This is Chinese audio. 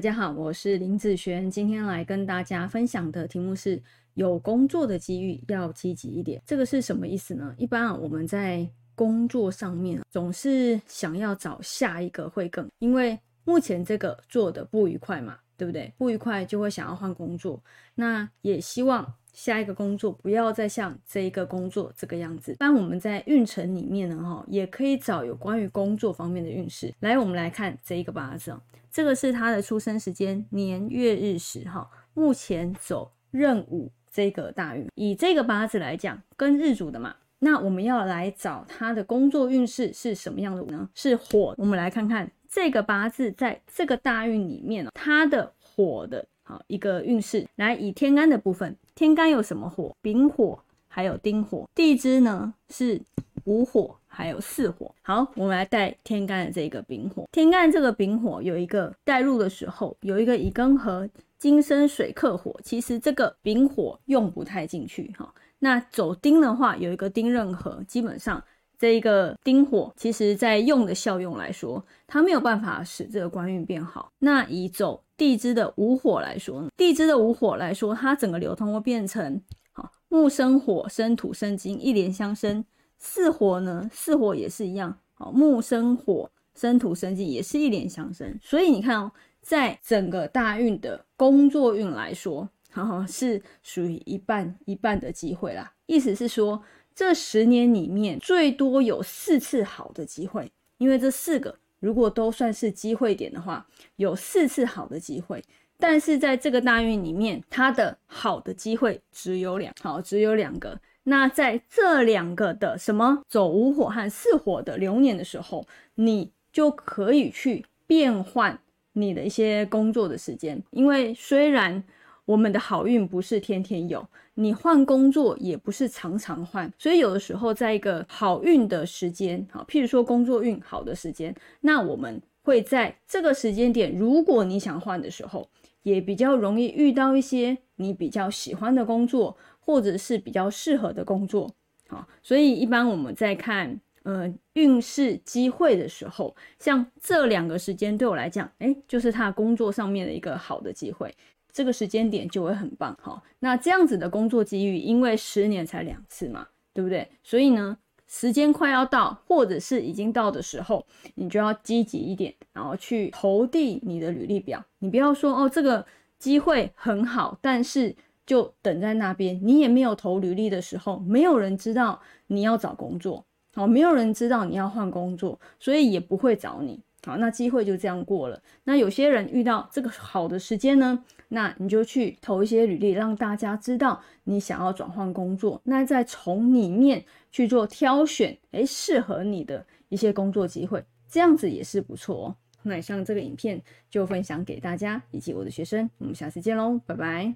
大家好，我是林子璇，今天来跟大家分享的题目是有工作的机遇要积极一点。这个是什么意思呢？一般啊，我们在工作上面总是想要找下一个会更，因为目前这个做的不愉快嘛，对不对？不愉快就会想要换工作，那也希望。下一个工作不要再像这一个工作这个样子。当我们在运程里面呢，哈，也可以找有关于工作方面的运势。来，我们来看这一个八字，这个是他的出生时间年月日时，哈，目前走壬午这个大运。以这个八字来讲，跟日主的嘛，那我们要来找他的工作运势是什么样的呢？是火。我们来看看这个八字在这个大运里面，它的火的。好一个运势，来以天干的部分，天干有什么火？丙火，还有丁火。地支呢是午火，还有巳火。好，我们来带天干的这个丙火。天干这个丙火有一个带入的时候，有一个乙庚合金生水克火，其实这个丙火用不太进去哈。那走丁的话，有一个丁壬合，基本上。这一个丁火，其实在用的效用来说，它没有办法使这个官运变好。那以走地支的午火来说呢，地支的午火来说，它整个流通会变成好木生火，生土生金，一连相生。巳火呢，巳火也是一样，好木生火，生土生金，也是一连相生。所以你看哦，在整个大运的工作运来说，好是属于一半一半的机会啦。意思是说。这十年里面最多有四次好的机会，因为这四个如果都算是机会点的话，有四次好的机会。但是在这个大运里面，它的好的机会只有两，好，只有两个。那在这两个的什么走五火和四火的流年的时候，你就可以去变换你的一些工作的时间，因为虽然。我们的好运不是天天有，你换工作也不是常常换，所以有的时候在一个好运的时间，好，譬如说工作运好的时间，那我们会在这个时间点，如果你想换的时候，也比较容易遇到一些你比较喜欢的工作，或者是比较适合的工作，好，所以一般我们在看呃运势机会的时候，像这两个时间对我来讲，哎，就是他工作上面的一个好的机会。这个时间点就会很棒哈。那这样子的工作机遇，因为十年才两次嘛，对不对？所以呢，时间快要到，或者是已经到的时候，你就要积极一点，然后去投递你的履历表。你不要说哦，这个机会很好，但是就等在那边，你也没有投履历的时候，没有人知道你要找工作，好，没有人知道你要换工作，所以也不会找你。好，那机会就这样过了。那有些人遇到这个好的时间呢，那你就去投一些履历，让大家知道你想要转换工作。那再从里面去做挑选，诶，适合你的一些工作机会，这样子也是不错哦。那以上这个影片就分享给大家以及我的学生，我们下次见喽，拜拜。